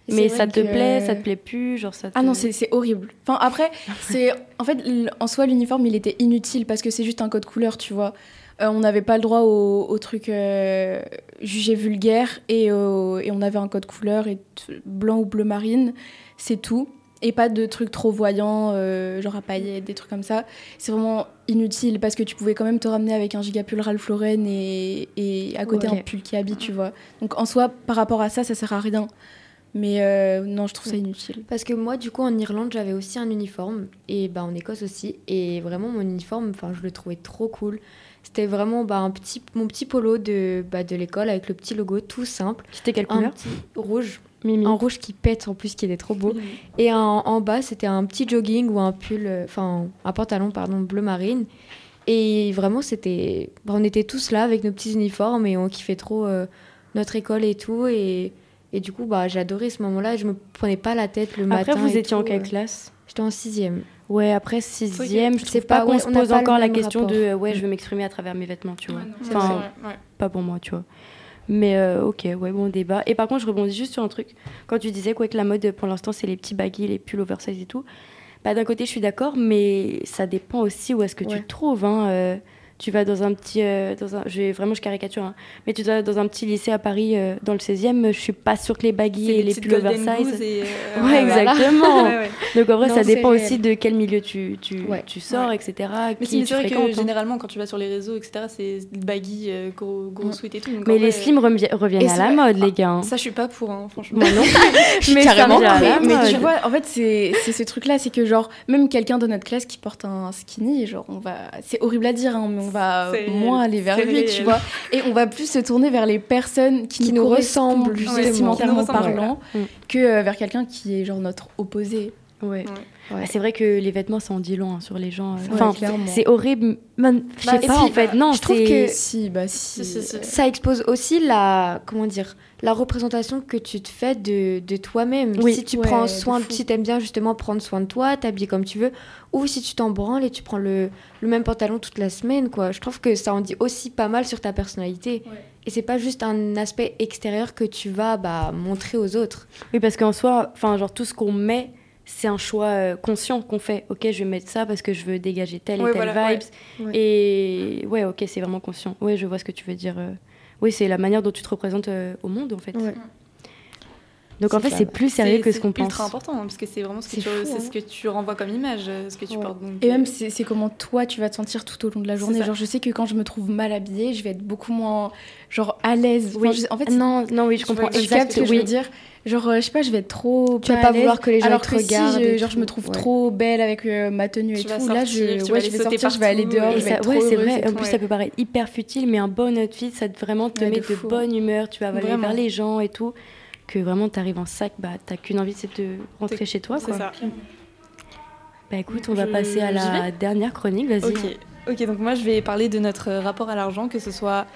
Mais ça te que- plaît, ça te plaît plus, genre ça te... Ah non, c'est horrible. Enfin, après, *laughs* c'est. En fait, en soi, l'uniforme, il était inutile parce que c'est juste un code couleur, tu vois. Euh, on n'avait pas le droit au, au truc euh, jugé vulgaire et, on avait un code couleur et blanc ou bleu marine, c'est tout. Et pas de trucs trop voyants, euh, genre à paillettes, des trucs comme ça. C'est vraiment inutile parce que tu pouvais quand même te ramener avec un giga pull Ralph Lauren et, et à côté Ok. un pull qui habite, tu vois. Donc en soi, par rapport à ça, ça sert à rien. Mais euh, non, je trouve ça inutile. Parce que moi, du coup, en Irlande, j'avais aussi un uniforme. Et bah, en Écosse aussi. Et vraiment, mon uniforme, enfin, je le trouvais trop cool. C'était vraiment bah, un petit, mon petit polo de, bah, de l'école avec le petit logo, tout simple. C'était quelle Un couleur petit rouge. Mimi. Un rouge qui pète en plus, qui était trop beau. Et en, en bas, c'était un petit jogging ou un pull, euh, enfin, un pantalon, pardon, bleu marine. Et vraiment, c'était. bah, on était tous là avec nos petits uniformes et on kiffait trop euh, notre école et tout. Et, et du coup, bah, adoré ce moment-là. Je me prenais pas la tête le matin. Après, vous étiez en quelle euh. classe? J'étais en sixième. Ouais, après sixième, je trouve pas, pas- qu'on ouais, se pose encore la question rapport. de ouais, je veux m'exprimer à travers mes vêtements, tu vois. Enfin, vrai, pas pour moi, tu vois. Mais euh, ok, ouais, bon débat. Et par contre, je rebondis juste sur un truc. Quand tu disais quoi que la mode pour l'instant, c'est les petits baggy, les pulls oversize et tout. Bah, d'un côté, je suis d'accord, mais ça dépend aussi où est-ce que tu te trouves. Hein. Euh, tu vas dans un petit. Euh, dans un, je, vraiment, je caricature, hein. mais tu vas dans un petit lycée à Paris, euh, dans le 16e, je suis pas sûre que les baguilles et les pulls oversize. Et, euh, ouais, exactement. *laughs* Donc en vrai, ça dépend aussi de quel milieu tu, tu, tu sors, etc. Mais c'est vrai que hein. généralement, quand tu vas sur les réseaux, etc., c'est baguilles, gros, gros sweat et tout. mais les slims reviennent à la mode, les gars. Ça, je suis pas pour, franchement. Moi non. *laughs* mais carrément. Mais tu vois, en fait, c'est ce truc-là, c'est que genre, même quelqu'un de notre classe qui porte un skinny, genre, on va. C'est horrible à dire, mais on va moins aller vers lui, tu vois. Et on va plus se tourner vers les personnes qui, nous, ressemblent, vestimentairement parlant, mm. que euh, vers quelqu'un qui est genre notre opposé. Ouais. Bah, c'est vrai que les vêtements, ça en dit long hein, sur les gens. Euh. C'est horrible. Je sais bah, pas, en fait. Non, je trouve que si, bah, si, ça expose aussi la, comment dire, la représentation que tu te fais de, de toi-même. Si tu prends soin, si t'aimes bien justement prendre soin de toi, t'habiller comme tu veux, ou si tu t'en branles et tu prends le, le, même pantalon toute la semaine, quoi. Je trouve que ça en dit aussi pas mal sur ta personnalité. Et c'est pas juste un aspect extérieur que tu vas bah, montrer aux autres. Oui, parce qu'en soi, enfin, genre tout ce qu'on met c'est un choix euh, conscient qu'on fait. Ok, je vais mettre ça parce que je veux dégager telle et telle vibes. Et ouais, ok, c'est vraiment conscient. Ouais, je vois ce que tu veux dire. Euh. Oui, c'est la manière dont tu te représentes euh, au monde, en fait. Donc en fait, c'est plus sérieux que ce qu'on pense. C'est ultra important hein, parce que c'est vraiment ce que, tu, hein. ce que tu renvoies comme image, ce que tu portes. et même, c'est comment toi tu vas te sentir tout au long de la journée. Genre, je sais que quand je me trouve mal habillée, je vais être beaucoup moins genre à l'aise. Oui. en fait, non, non, oui, je comprends. Exactement ce que je veux dire. Genre, euh, je sais pas, je vais être trop. Tu vas pas vouloir que les gens te regardent. Si je, genre, je me trouve trop belle avec euh, ma tenue et tout. là, je, ouais, je vais sortir, je vais aller dehors. Je vais ouais, c'est vrai. En plus, ça peut paraître hyper futile, mais un bon outfit, ça te vraiment te met de, bonne humeur. Tu vas aller vers les gens et tout. Que vraiment, tu arrives en sac, bah, t'as qu'une envie, c'est de rentrer chez toi. C'est ça. Bah écoute, on va passer à la dernière chronique. Vas-y. Ok, donc moi, je vais parler de notre rapport à l'argent, que ce soit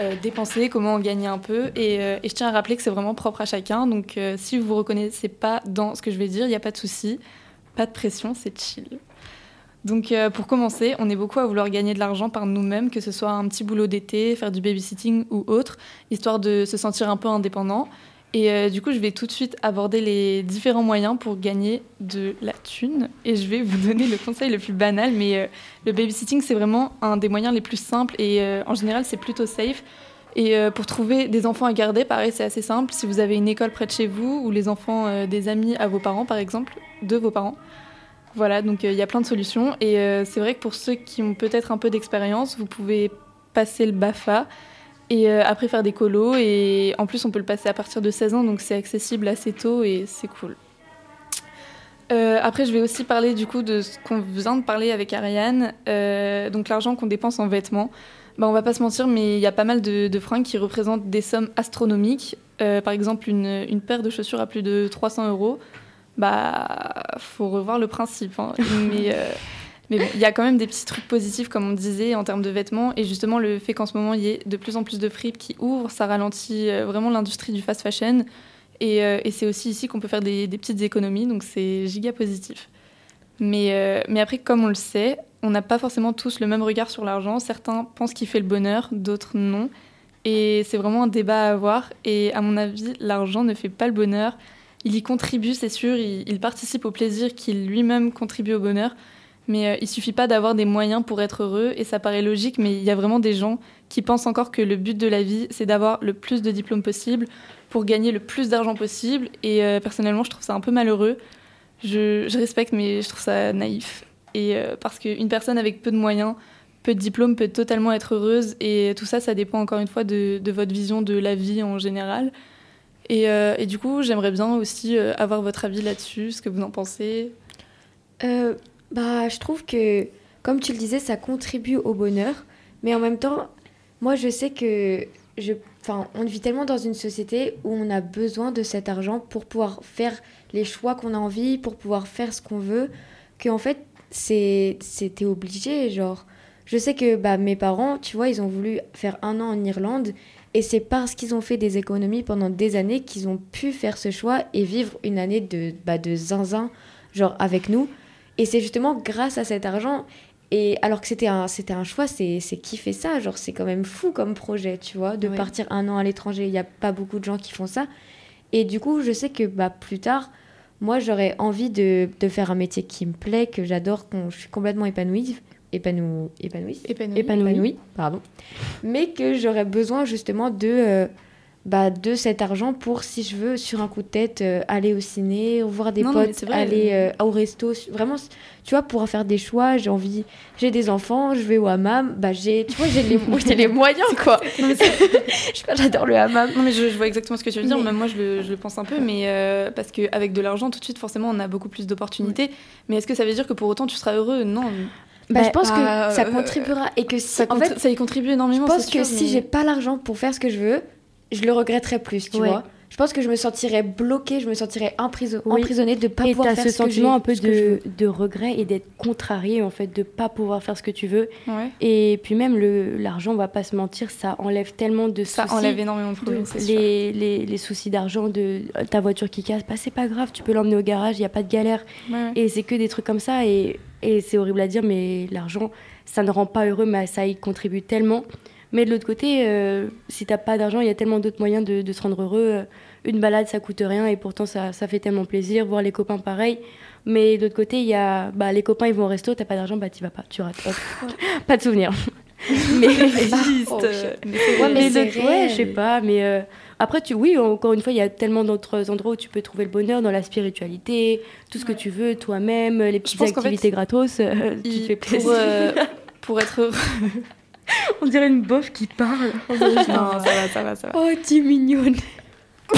euh, dépenser, comment en gagner un peu. Euh, et, je tiens à rappeler que c'est vraiment propre à chacun. Donc euh, si vous vous reconnaissez pas dans ce que je vais dire, il n'y a pas de souci. Pas de pression, c'est chill. Donc pour commencer, on est beaucoup à vouloir gagner de l'argent par nous-mêmes, que ce soit un petit boulot d'été, faire du babysitting ou autre, histoire de se sentir un peu indépendant. Et euh, du coup, je vais tout de suite aborder les différents moyens pour gagner de la thune. Et je vais vous donner le conseil le plus banal, mais euh, le babysitting, c'est vraiment un des moyens les plus simples et euh, en général, c'est plutôt safe. Et pour trouver des enfants à garder, pareil, c'est assez simple. Si vous avez une école près de chez vous ou les enfants des amis à vos parents, par exemple, de vos parents. Voilà, donc il y a plein de solutions. Et c'est vrai que pour ceux qui ont peut-être un peu d'expérience, vous pouvez passer le BAFA. Et euh, après faire des colos. Et en plus, on peut le passer à partir de 16 ans, donc c'est accessible assez tôt et c'est cool. Euh, après, je vais aussi parler du coup de ce qu'on vient de parler avec Ariane, euh, donc l'argent qu'on dépense en vêtements. Bah, on va pas se mentir, mais il y a pas mal de, de, fringues qui représentent des sommes astronomiques. par exemple, une, une, paire de chaussures à plus de 300 euros. Bah, faut revoir le principe. Hein. *laughs* mais mais bon, il y a quand même des petits trucs positifs, comme on disait, en termes de vêtements. Et justement, le fait qu'en ce moment, il y ait de plus en plus de fripes qui ouvrent, ça ralentit euh, vraiment l'industrie du fast fashion. Et, euh, et c'est aussi ici qu'on peut faire des, des, petites économies, donc c'est giga positif. Mais, euh, mais après, comme on le sait, on n'a pas forcément tous le même regard sur l'argent. Certains pensent qu'il fait le bonheur, d'autres non. Et c'est vraiment un débat à avoir. Et à mon avis, l'argent ne fait pas le bonheur. Il y contribue, c'est sûr. Il, il participe au plaisir qu'il lui-même contribue au bonheur. Mais euh, il suffit pas d'avoir des moyens pour être heureux et ça paraît logique, mais il y a vraiment des gens qui pensent encore que le but de la vie, c'est d'avoir le plus de diplômes possible pour gagner le plus d'argent possible. Et euh, personnellement, je trouve ça un peu malheureux. Je, respecte, mais je trouve ça naïf. Et euh, parce qu'une personne avec peu de moyens, peu de diplômes peut totalement être heureuse. Et tout ça, ça dépend encore une fois de, votre vision de la vie en général. Et, et du coup, j'aimerais bien aussi avoir votre avis là-dessus, ce que vous en pensez. Bah, je trouve que, comme tu le disais, ça contribue au bonheur. Mais en même temps, moi, je sais que je, enfin, on vit tellement dans une société où on a besoin de cet argent pour pouvoir faire les choix qu'on a envie, pour pouvoir faire ce qu'on veut, qu'en fait, c'était obligé. Genre, je sais que bah, mes parents, tu vois, ils ont voulu faire un an en Irlande. Et c'est parce qu'ils ont fait des économies pendant des années qu'ils ont pu faire ce choix et vivre une année de, bah, de zinzin, genre avec nous. Et c'est justement grâce à cet argent. Et alors que c'était un, c'était un choix, c'est, c'est qui fait ça Genre, c'est quand même fou comme projet, tu vois, de partir un an à l'étranger. Il n'y a pas beaucoup de gens qui font ça. Et du coup, je sais que bah, plus tard, moi, j'aurais envie de, de faire un métier qui me plaît, que j'adore, qu'on je suis complètement épanouie. Épanou, épanouie, Épanouie. épanouie, pardon. Mais que j'aurais besoin justement de, euh, bah, de cet argent pour, si je veux, sur un coup de tête, euh, aller au ciné, voir des Non, potes, vrai. aller euh, au resto. Vraiment, tu vois, pour faire des choix, j'ai envie, j'ai des enfants, je vais au hammam, bah, j'ai, tu vois, j'ai les, *laughs* j'ai les moyens, quoi. *laughs* *laughs* Je sais pas, j'adore le hammam. Non mais je, je vois exactement ce que tu veux dire, Mais- même moi je le, je le pense un peu, mais euh, parce qu'avec de l'argent tout de suite forcément on a beaucoup plus d'opportunités, mais est-ce que ça veut dire que pour autant tu seras heureux? Non. Bah, je pense bah, que ça euh, contribuera et que si, Ça, en fait, ça y contribue énormément. je pense que sûr, si mais- j'ai pas l'argent pour faire ce que je veux, je le regretterais plus, tu Ouais. vois. Je pense que je me sentirais bloquée, je me sentirais Oui. emprisonnée de pas et pouvoir faire ce ce que sentiment un peu de, de regret et d'être contrarié en fait de pas pouvoir faire ce que tu veux Ouais. et puis même le l'argent on va pas se mentir ça enlève tellement de Ça soucis enlève énormément de problèmes, c'est sûr. les, les, les soucis d'argent de ta voiture qui casse bah c'est pas grave tu peux l'emmener au garage il y a pas de galère ouais. et c'est que des trucs comme ça et, et c'est horrible à dire mais l'argent ça ne rend pas heureux mais ça y contribue tellement mais de l'autre côté euh, si t'as pas d'argent il y a tellement d'autres moyens de, de se rendre heureux. Euh, une balade ça coûte rien et pourtant ça, ça fait tellement plaisir. Voir les copains pareil. Mais de l'autre côté il y a bah, les copains ils vont au resto. T'as pas d'argent bah t'y vas pas. Tu rates. *laughs* Pas de souvenir. *laughs* Mais Triste, *laughs* Oh, mais c'est Ouais, mais l'autre- ouais, je sais pas, mais euh, après, tu, oui, encore une fois, il y a tellement d'autres endroits où tu peux trouver le bonheur dans la spiritualité, tout ce que tu veux, toi-même, les petites fait, activités gratos, euh, tu te fais pour, plaisir. euh, pour être heureux. *laughs* On dirait une bof qui parle. non, ça va, ça va, ça va. Oh, t'es mignonne. *laughs*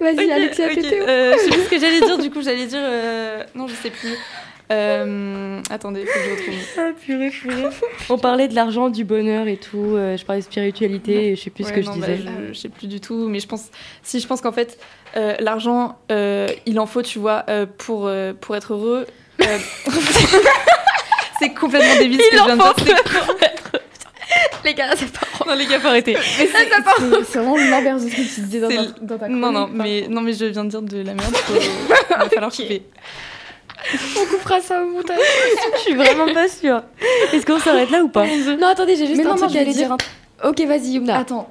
Vas-y, Ok, Alexia, ok, Tétéo. euh, je sais plus ce que j'allais dire, du coup j'allais dire. euh, Non, je sais plus. Euh, Attendez, faut que je retrouve. Ah, purée, purée. On parlait de l'argent, du bonheur et tout. euh, je parlais de spiritualité, et je sais plus ce que je non, bah, disais. je, je sais plus du tout, mais je pense, si je pense qu'en fait, euh, l'argent, euh, il en faut, tu vois, euh, pour, euh, pour être heureux. Euh, *laughs* c'est complètement débile ce que je viens de dire. *laughs* Les gars, c'est pas Non, les gars, faut arrêter. *laughs* Mais c'est c'est- c'est vraiment l'inverse de ce que tu disais dans, ta, dans ta Non, non, mais, non, mais je viens de dire de la merde. Il va falloir couper. On coupera ça au montage. Je suis vraiment pas sûre. Est-ce qu'on s'arrête là ou pas Non, attendez, j'ai juste Mais un non, non, truc à j'allais dire. Ok, vas-y, Yumna. Attends.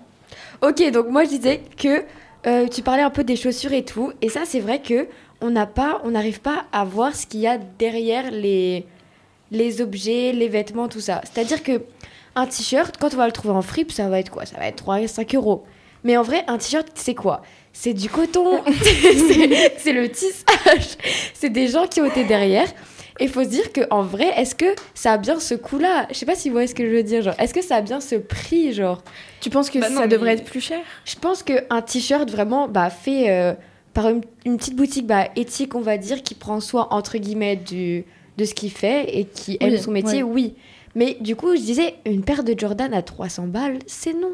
Ok, donc moi je disais que euh, tu parlais un peu des chaussures et tout, et ça c'est vrai que on n'a pas, on n'arrive pas à voir ce qu'il y a derrière les les objets, les vêtements, tout ça. C'est-à-dire que un t-shirt, quand on va le trouver en fripe, ça va être quoi? Ça va être 3 5 euros. Mais en vrai, un t-shirt, c'est quoi? C'est du coton, *laughs* *laughs* c'est le tissage, c'est des gens qui ont été derrière. Et il faut se dire que en vrai, est-ce que ça a bien ce coût-là? Je sais pas si vous voyez ce que je veux dire. Genre, est-ce que ça a bien ce prix, genre? Tu penses que Bah ça mais- devrait être plus cher? Je pense qu'un t-shirt vraiment bah, fait euh, par une, une petite boutique bah, éthique, on va dire, qui prend soin, entre guillemets, du, de ce qu'il fait et qui aime Oui, son métier, ouais. oui. Mais du coup, je disais, une paire de Jordan à 300 balles, c'est non.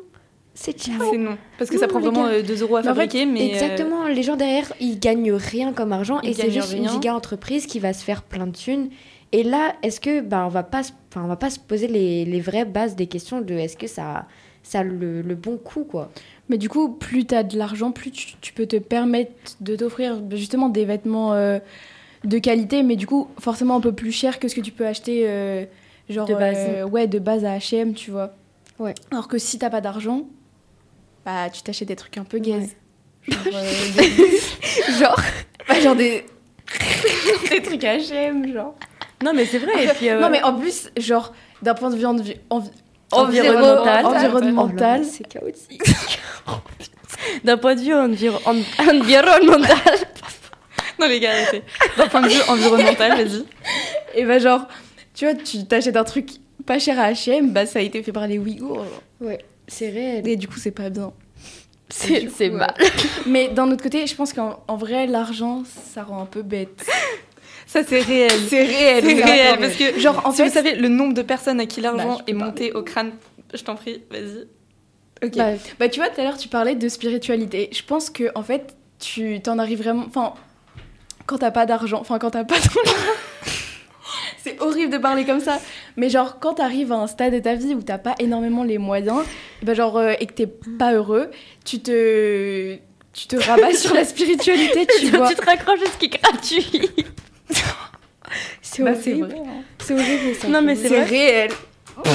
C'est ciao. C'est non. Parce que Non, ça prend vraiment gars. euh, 2 euros à Mais en fait, fabriquer, mais. euh, Exactement, les gens derrière, ils gagnent rien comme argent Ils et c'est juste une giga entreprise qui va se faire plein de thunes. Et là, est-ce que bah, on va pas, on va pas se poser les, les vraies bases des questions de est-ce que ça, ça a le, le bon coup quoi? Mais du coup, plus tu as de l'argent, plus tu, tu peux te permettre de t'offrir bah, justement des vêtements euh, de qualité, mais du coup, forcément un peu plus cher que ce que tu peux acheter euh, genre De base. euh, ouais, de base à H&M, tu vois. Ouais. Alors que si t'as pas d'argent, bah tu t'achètes des trucs un peu gaze. Ouais. Genre, euh, *laughs* des... Genre bah, genre des *laughs* des trucs H&M, genre. Non, mais c'est vrai. Et puis, euh, Non mais en plus, genre d'un point de vue envi- envi- Environnemental. environnemental, c'est chaotique. *laughs* d'un point de vue enviro- en- environnemental. *laughs* Non, les gars, arrêtez. D'un point de vue environnemental, vas-y. Et bah genre, tu vois, tu t'achètes un truc pas cher à H&M, bah ça a été fait par les Ouïghours. genre. Ouais, c'est réel. Et du coup, c'est pas bien. C'est ouais. mal. Mais d'un autre côté, je pense qu'en en vrai, l'argent, ça rend un peu bête. *laughs* Ça, c'est réel. *laughs* C'est réel. C'est réel, parce que Genre, en si fait, vous savez le nombre de personnes à qui l'argent Bah, est monté au crâne, je t'en prie, vas-y. Ok. Bah, Bah, tu vois, tout à l'heure, tu parlais de spiritualité. Je pense que, en fait, tu t'en arrives vraiment. Enfin, quand t'as pas d'argent. Enfin, quand t'as pas *laughs* d'argent. C'est horrible de parler comme ça. Mais genre, quand t'arrives à un stade de ta vie où t'as pas énormément les moyens, et bah genre, euh, et que t'es pas heureux, tu te. Tu te rabats *laughs* sur la spiritualité, tu vois. tu te raccroches à ce qui est gratuit. *laughs* C'est Bah, c'est horrible. vrai. hein. C'est horrible ça. Non, mais c'est C'est vrai. réel. *laughs*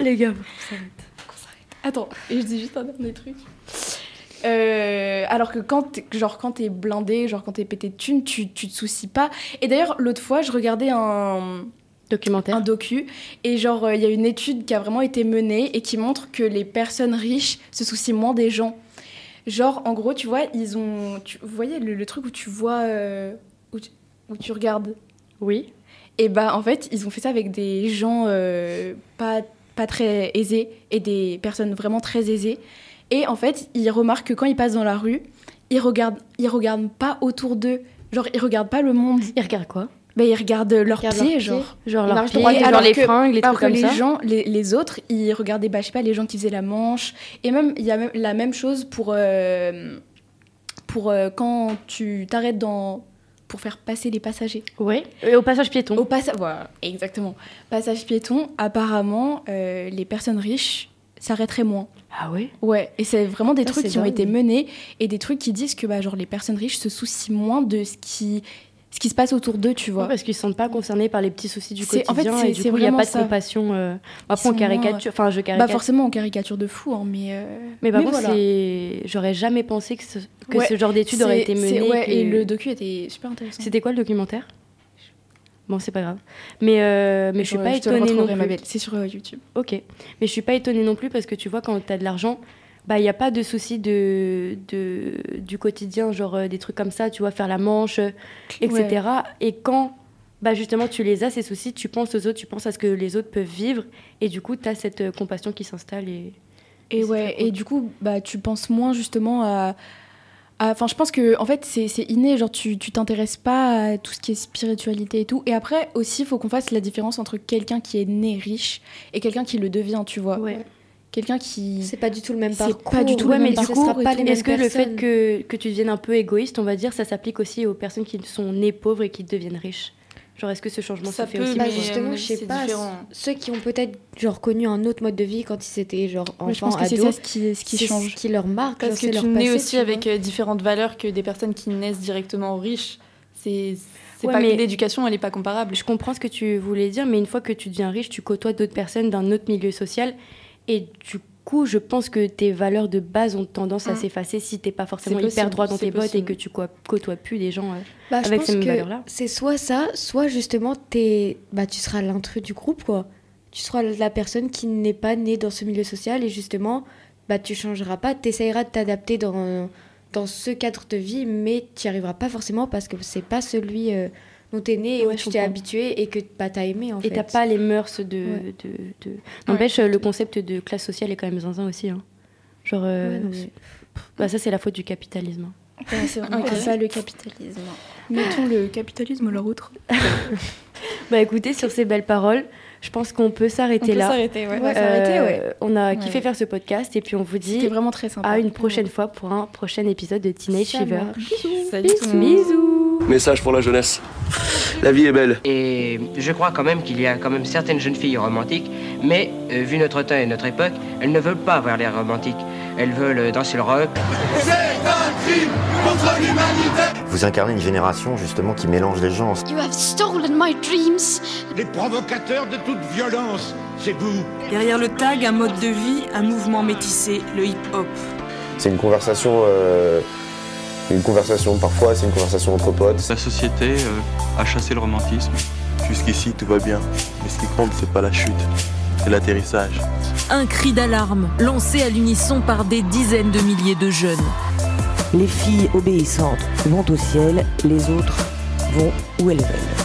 Les gars, faut qu'on s'arrête. Attends, et je dis juste un dernier truc. Euh, alors que quand t'es, genre quand t'es blindé, genre quand t'es pété de thunes, tu, tu te soucies pas. Et d'ailleurs, l'autre fois, je regardais un documentaire, un docu, et genre il y a une étude qui a vraiment été menée et qui montre que les personnes riches se soucient moins des gens. Genre, en gros, tu vois, ils ont, tu, vous voyez le, le truc où tu vois, euh, où, tu, où tu regardes. Oui. Et bah en fait, ils ont fait ça avec des gens euh, pas pas très aisés et des personnes vraiment très aisées. Et en fait, ils remarquent que quand ils passent dans la rue, ils regardent, ils regardent pas autour d'eux. Genre, ils regardent pas le monde. Ils regardent quoi? Ben, ils regardent leurs pieds, leurs pieds. genre. Genre leurs pieds, genre alors les que- fringues, les trucs que comme les ça. Gens, les, les autres, ils regardaient, bah, je sais pas, les gens qui faisaient la manche. Et même, il y a même la même chose pour, euh, pour euh, quand tu t'arrêtes dans pour faire passer les passagers. Oui, et au passage piéton. Au passage, voilà, exactement. Passage piéton, apparemment, euh, les personnes riches s'arrêteraient moins. Ah ouais? Ouais, et c'est vraiment des Ça, trucs qui ont été menés et des trucs qui disent que bah, genre, les personnes riches se soucient moins de ce qui, ce qui se passe autour d'eux, tu vois. Ouais, parce qu'ils ne se sentent pas concernés par les petits soucis du quotidien en fait, c'est- et du coup il n'y a pas de ça. compassion. euh, Après on caricature, enfin je Bah caricature. forcément, on caricature de fou, hein, mais... euh, mais par contre, voilà. j'aurais jamais pensé que ce, que Ouais, ce genre d'étude aurait été mené. ouais, que- et le docu était super intéressant. C'était quoi le documentaire? Bon, c'est pas grave. Mais, euh, mais je suis pas je étonnée non plus. C'est sur euh, YouTube. Ok. Mais je suis pas étonnée non plus parce que tu vois, quand tu as de l'argent, bah il n'y a pas de souci de, de, du quotidien, genre euh, des trucs comme ça, tu vois, faire la manche, euh, etc. Et quand bah justement tu les as, ces soucis, tu penses aux autres, tu penses à ce que les autres peuvent vivre, et du coup, tu as cette euh, compassion qui s'installe. Et, Et ouais, et du coup, bah, tu penses moins justement à. Enfin, je pense que en fait, c'est c'est inné. Genre, tu tu t'intéresses pas à tout ce qui est spiritualité et tout. Et après, aussi, il faut qu'on fasse la différence entre quelqu'un qui est né riche et quelqu'un qui le devient, tu vois. Quelqu'un qui. C'est pas du tout le même C'est parcours. pas du tout ouais, le mais même du parcours est-ce que le fait que, que tu deviennes un peu égoïste, on va dire, ça s'applique aussi aux personnes qui sont nées pauvres et qui deviennent riches? Genre, est-ce que ce changement Ça se fait peut, aussi Bah, mais, pour- justement, euh, je sais c'est pas. différent. Ceux qui ont peut-être genre connu un autre mode de vie quand ils étaient genre enfants, Ouais, je pense que c'est ça ce qui, ce qui c'est change. ce qui leur marque. Parce genre, c'est que leur tu nais passé, aussi tu avec euh, différentes valeurs que des personnes qui naissent directement riches. C'est c'est Ouais, pas mais- l'éducation, elle est pas comparable. Je comprends ce que tu voulais dire, mais une fois que tu deviens riche, tu côtoies d'autres personnes d'un autre milieu social. Et du coup, je pense que tes valeurs de base ont tendance à Mm. s'effacer si t'es pas forcément hyper droit dans tes bottes et que tu côtoies plus des gens euh, Bah, avec ces valeurs-là. c'est soit ça, soit justement t'es, bah tu seras l'intrus du groupe quoi. Tu seras la personne qui n'est pas née dans ce milieu social et justement bah tu changeras pas, t'essayeras de t'adapter dans dans ce cadre de vie, mais tu n'y arriveras pas forcément parce que c'est pas celui euh, dont t'es né et Ouais, où je tu t'es habitué et que bah t'as aimé en Et fait. t'as pas les mœurs de. Ouais. de, de... N'empêche, le concept de classe sociale est quand même zinzin aussi. hein. Genre. euh, Ouais, non, mais- bah, ça, c'est la faute du capitalisme. Ouais, c'est vraiment ça le capitalisme. *laughs* Mettons le capitalisme à la autre. Bah écoutez, sur ces belles paroles, je pense qu'on peut s'arrêter On peut là. s'arrêter, ouais. On va s'arrêter, ouais. On a Ouais. kiffé faire ce podcast et puis on vous dit C'était vraiment très sympa. à une prochaine fois pour un prochain épisode de Teenage Ça Fever. Salut tout le monde. Bisous. Message pour la jeunesse. La vie est belle. Et je crois quand même qu'il y a quand même certaines jeunes filles romantiques, mais euh, vu notre temps et notre époque, elles ne veulent pas avoir l'air romantique. Elles veulent euh, danser le rock, crime contre l'humanité Vous incarnez une génération justement qui mélange les gens. You have stolen my dreams. Les provocateurs de toute violence, c'est vous Derrière le tag, un mode de vie, un mouvement métissé, le hip-hop. C'est une conversation, euh, une conversation parfois, c'est une conversation entre potes. La société euh, a chassé le romantisme. Jusqu'ici, tout va bien. Mais ce qui compte, c'est pas la chute, c'est l'atterrissage. Un cri d'alarme lancé à l'unisson par des dizaines de milliers de jeunes. Les filles obéissantes vont au ciel, les autres vont où elles veulent.